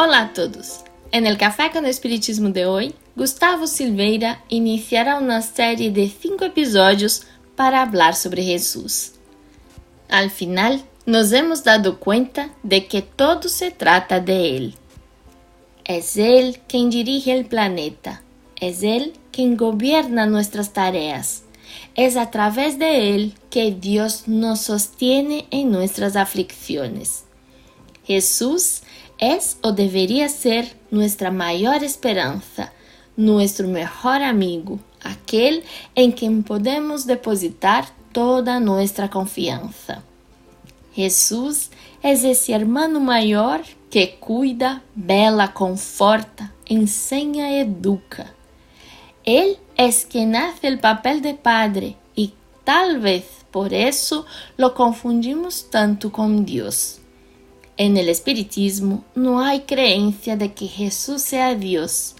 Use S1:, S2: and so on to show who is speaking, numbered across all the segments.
S1: Olá a todos! En el Café con Espiritismo de hoy, Gustavo Silveira iniciará una serie de cinco episodios para hablar sobre Jesús. Al final, nos hemos dado cuenta de que todo se trata de Él. Es Él quien dirige el planeta, es Él quien gobierna nuestras tareas. Es a través de Él que Dios nos sostiene en nuestras aflicciones. Jesús es o debería ser nuestra mayor esperanza, nuestro mejor amigo, aquel en quien podemos depositar toda nuestra confianza. Jesús es ese hermano mayor que cuida, vela, conforta, enseña, educa. Él es quien hace el papel de padre y tal vez por eso lo confundimos tanto con Dios. En el espiritismo no hay creencia de que Jesús sea Dios,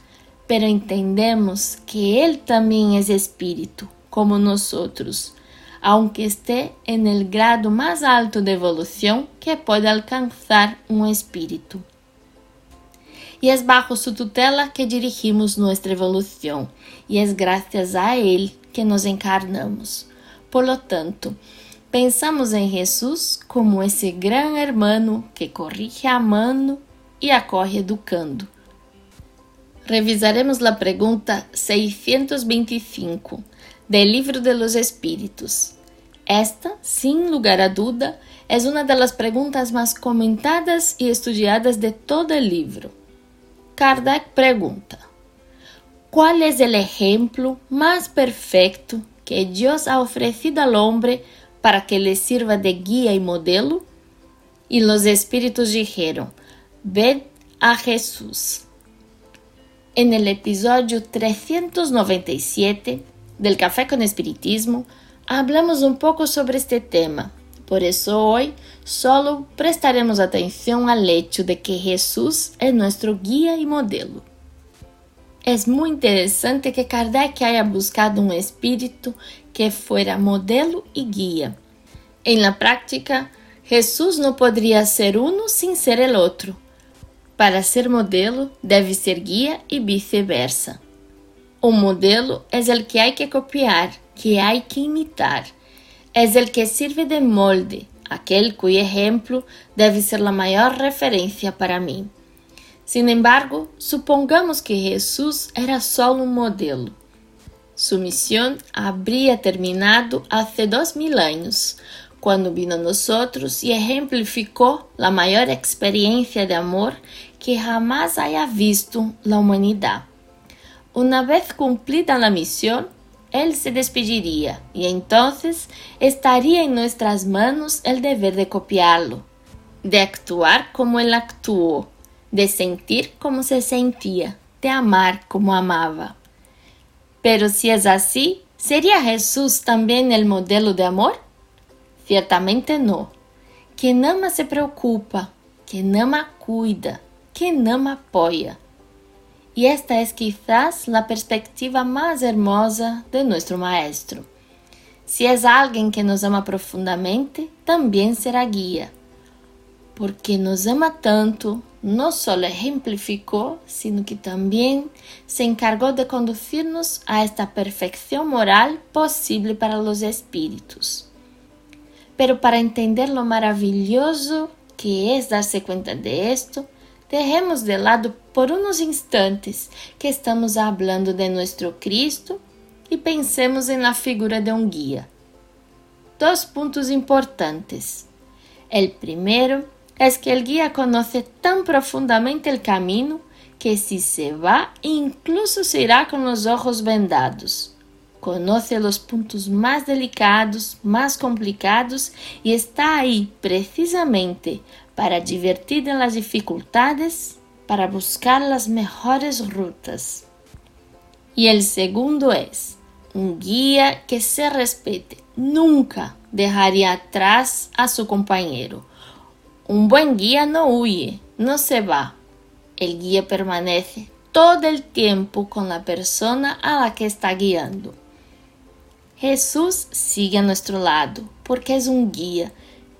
S1: pero entendemos que Él también es espíritu, como nosotros, aunque esté en el grado más alto de evolución que puede alcanzar un espíritu. Y es bajo su tutela que dirigimos nuestra evolución, y es gracias a Él que nos encarnamos. Por lo tanto, Pensamos em Jesus como esse gran hermano que corrige amando e acorre educando. Revisaremos a pergunta 625 do Livro de los. Esta, sem lugar a duda, é uma das perguntas mais comentadas e estudiadas de todo o livro. Kardec pergunta: Qual é o exemplo mais perfeito que Deus ha oferecido ao homem para que les sirva de guía y modelo? Y los espíritus dijeron, ved a Jesús. En el episodio 397 del Café con Espiritismo, hablamos un poco sobre este tema. Por eso hoy solo prestaremos atención al hecho de que Jesús es nuestro guía y modelo. Es muy interesante que Kardec haya buscado un espíritu que fuera modelo y guía. En la práctica, Jesús no podría ser uno sin ser el otro. Para ser modelo, debe ser guía y viceversa. Un modelo es el que hay que copiar, que hay que imitar. Es el que sirve de molde, aquel cuyo ejemplo debe ser la mayor referencia para mí. Sin embargo, supongamos que Jesús era solo un modelo. Su misión habría terminado hace dos mil años, cuando vino a nosotros y ejemplificó la mayor experiencia de amor que jamás haya visto la humanidad. Una vez cumplida la misión, Él se despediría y entonces estaría en nuestras manos el deber de copiarlo, de actuar como Él actuó de sentir como se sentía, de amar como amaba. Pero si es así, ¿sería Jesús también el modelo de amor? Ciertamente no. Quien ama se preocupa, quien ama cuida, quien ama apoya. Y esta es quizás la perspectiva más hermosa de nuestro Maestro. Si es alguien que nos ama profundamente, también será guía porque nos ama tanto, no solo ejemplificó, sino que también se encargó de conducirnos a esta perfección moral posible para los espíritus. Pero para entender lo maravilloso que es darse cuenta de esto, dejemos de lado por unos instantes que estamos hablando de nuestro Cristo y pensemos en la figura de un guía. Dos puntos importantes. El primero es que el guía conoce tan profundamente el camino que si se va incluso se irá con los ojos vendados. Conoce los puntos más delicados, más complicados y está ahí precisamente para divertir en las dificultades, para buscar las mejores rutas. Y el segundo es un guía que se respete. Nunca dejaría atrás a su compañero un buen guía no huye, no se va. El guía permanece todo el tiempo con la persona a la que está guiando. Jesús sigue a nuestro lado porque es un guía.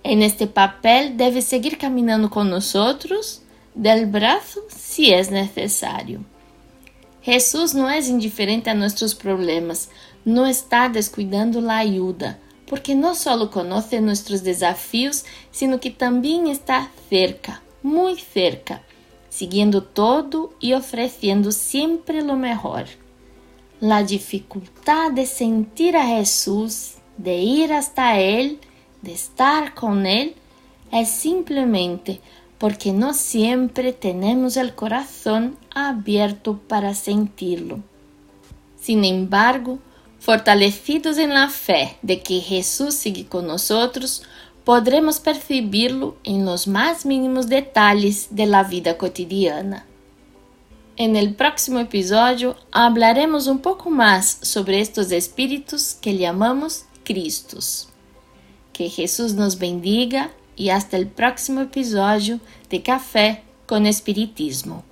S1: En este papel debe seguir caminando con nosotros, del brazo si es necesario. Jesús no es indiferente a nuestros problemas, no está descuidando la ayuda, porque no solo conoce nuestros desafíos, sino que también está cerca, muy cerca, siguiendo todo y ofreciendo siempre lo mejor. La dificultad de sentir a Jesús, de ir hasta Él, de estar con Él, es simplemente porque no siempre tenemos el corazón abierto para sentirlo. Sin embargo, fortalecidos en la fe de que Jesús sigue con nosotros, podremos percibirlo en los más mínimos detalles de la vida cotidiana. En el próximo episodio hablaremos un poco más sobre estos espíritus que llamamos Cristos. Que Jesús nos bendiga e hasta el próximo episódio de Café com Espiritismo.